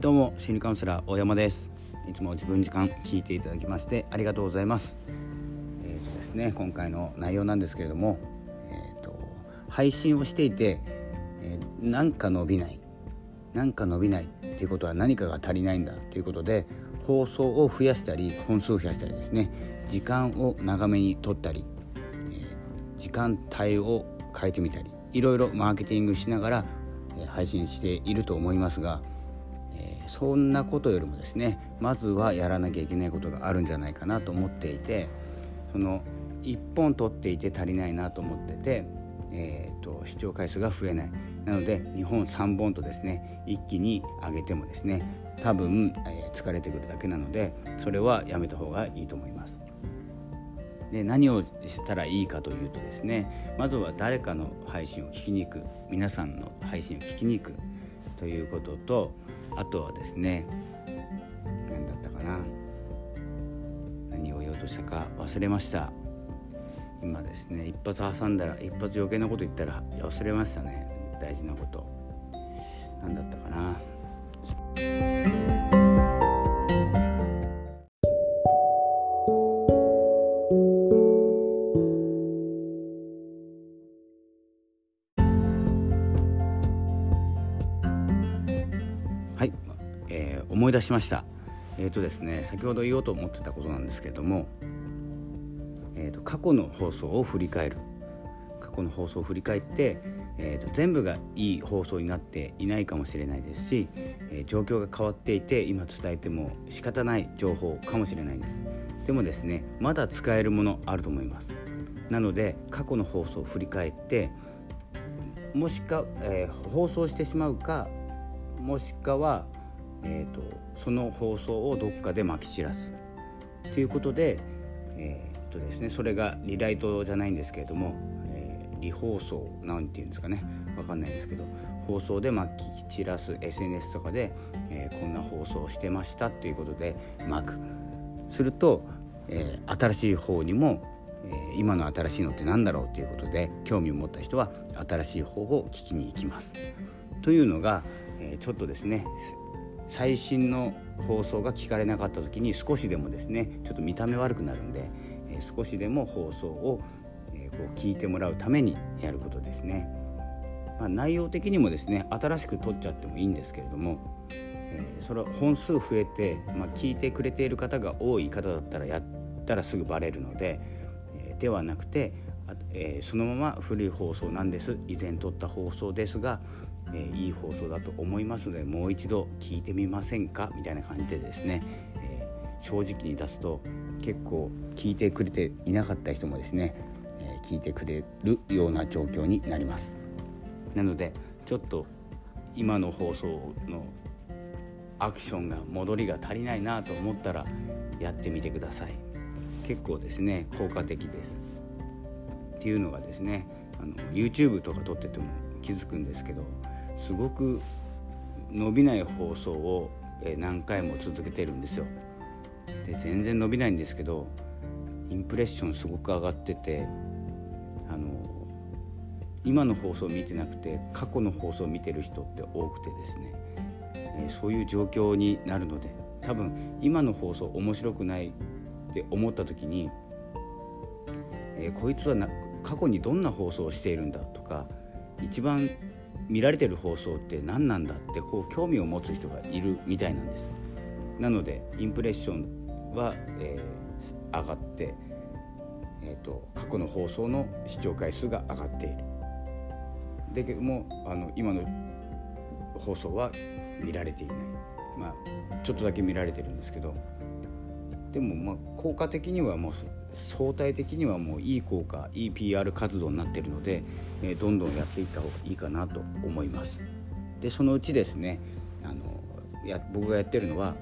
どうも心理カウンセラー大山です。いつも自分時間聞いていただきましてありがとうございます。えっ、ー、とですね今回の内容なんですけれどもえっ、ー、と配信をしていて、えー、なんか伸びないなんか伸びないっていうことは何かが足りないんだということで放送を増やしたり本数を増やしたりですね時間を長めに取ったり、えー、時間帯を変えてみたりいろいろマーケティングしながら、え、配信していると思いますが、そんなことよりもですねまずはやらなきゃいけないことがあるんじゃないかなと思っていてその1本取っていて足りないなと思ってて、えーと視聴回数が増えないなので2本3本とですね一気に上げてもですね多分、えー、疲れてくるだけなのでそれはやめた方がいいと思います。で何をしたらいいかというとですねまずは誰かの配信を聞きに行く皆さんの配信を聞きに行くということとあとはですね何だったかな。何を言おうとしたか忘れました。今ですね一発挟んだら一発余計なこと言ったら忘れましたね。大事なこと。何だったかな。えー、思い出しました。え、ー、とですね先ほど言おうと思ってたことなんですけども、えーと過去の放送を振り返る。過去の放送を振り返ってえーと、全部がいい放送になっていないかもしれないですし、えー、状況が変わっていて今伝えても仕方ない情報かもしれないです。でもですねまだ使えるものあると思います。なので過去の放送を振り返ってもしか、えー、放送してしまうかもしくは、えーと、その放送をどっかでまき散らすということで,、えーとですね、それがリライトじゃないんですけれどもリ放送なんていうんですかねわかんないですけど放送でまき散らす SNS とかで、えー、こんな放送してましたっていうことでまくすると、えー、新しい方にも、えー、今の新しいのって何だろうということで興味を持った人は新しい方を聞きに行きます。というのが、えちょっとですね最新の放送が聞かれなかった時に少しでもですねちょっと見た目悪くなるんで、え少しでも放送をえこう聞いてもらうためにやることですね。まあ、内容的にもですね新しく撮っちゃってもいいんですけれども、えー、それ本数増えて、まあ、聞いてくれている方が多い方だったらやったらすぐバレるので、え、ではなくて、えー、そのまま古い放送なんです以前撮った放送ですが、えいい放送だと思いますのでもう一度聞いてみませんか？みたいな感じでですね、え正直に出すと結構聞いてくれていなかった人もですねえ聞いてくれるような状況になります。なのでちょっと今の放送のアクションが戻りが足りないなと思ったらやってみてください。結構ですね効果的です。っていうのがですねあの YouTube とか撮ってても気づくんですけどすごく伸びない放送を何回も続けてるんですよ。で全然伸びないんですけどインプレッションすごく上がっててあの今の放送を見てなくて過去の放送を見てる人って多くてですね、え、そういう状況になるので多分今の放送面白くないって思った時に、えー、こいつはな過去にどんな放送をしているんだとか一番見られてる放送って何なんだってこう興味を持つ人がいるみたいなんです。なのでインプレッションは、えー、上がってえーと、過去の放送の視聴回数が上がっている。だけどもあの今の放送は見られていない、まあ、ちょっとだけ見られてるんですけどでもまあ効果的にはもう相対的にはもういい効果いい PR 活動になってるので、え、どんどんやっていった方がいいかなと思います。でそのうちですねあのや僕がやってるのは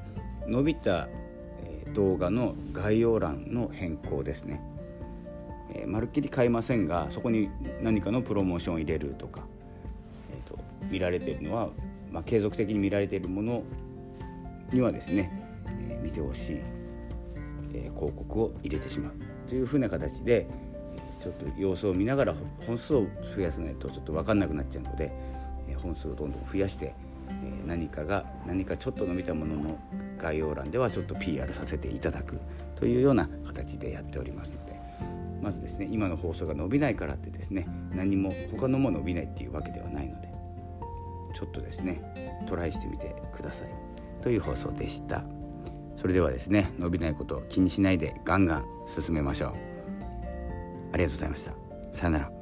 伸びた、動画の概要欄の変更ですね。え、まるっきり買いませんがそこに何かのプロモーションを入れるとか、えーと、見られてるのは、まあ、継続的に見られているものにはですね、え、見てほしい、え、広告を入れてしまうというふうな形でちょっと様子を見ながら本数を増やさないとちょっと分かんなくなっちゃうので本数をどんどん増やしてえ何かが何かちょっと伸びたものの概要欄ではちょっと PR させていただくというような形でやっておりますのでまずですね今の放送が伸びないからってですね何も他のも伸びないっていうわけではないのでちょっとですねトライしてみてくださいという放送でした。それではですね伸びないことを気にしないでガンガン進めましょう。ありがとうございました。さよなら。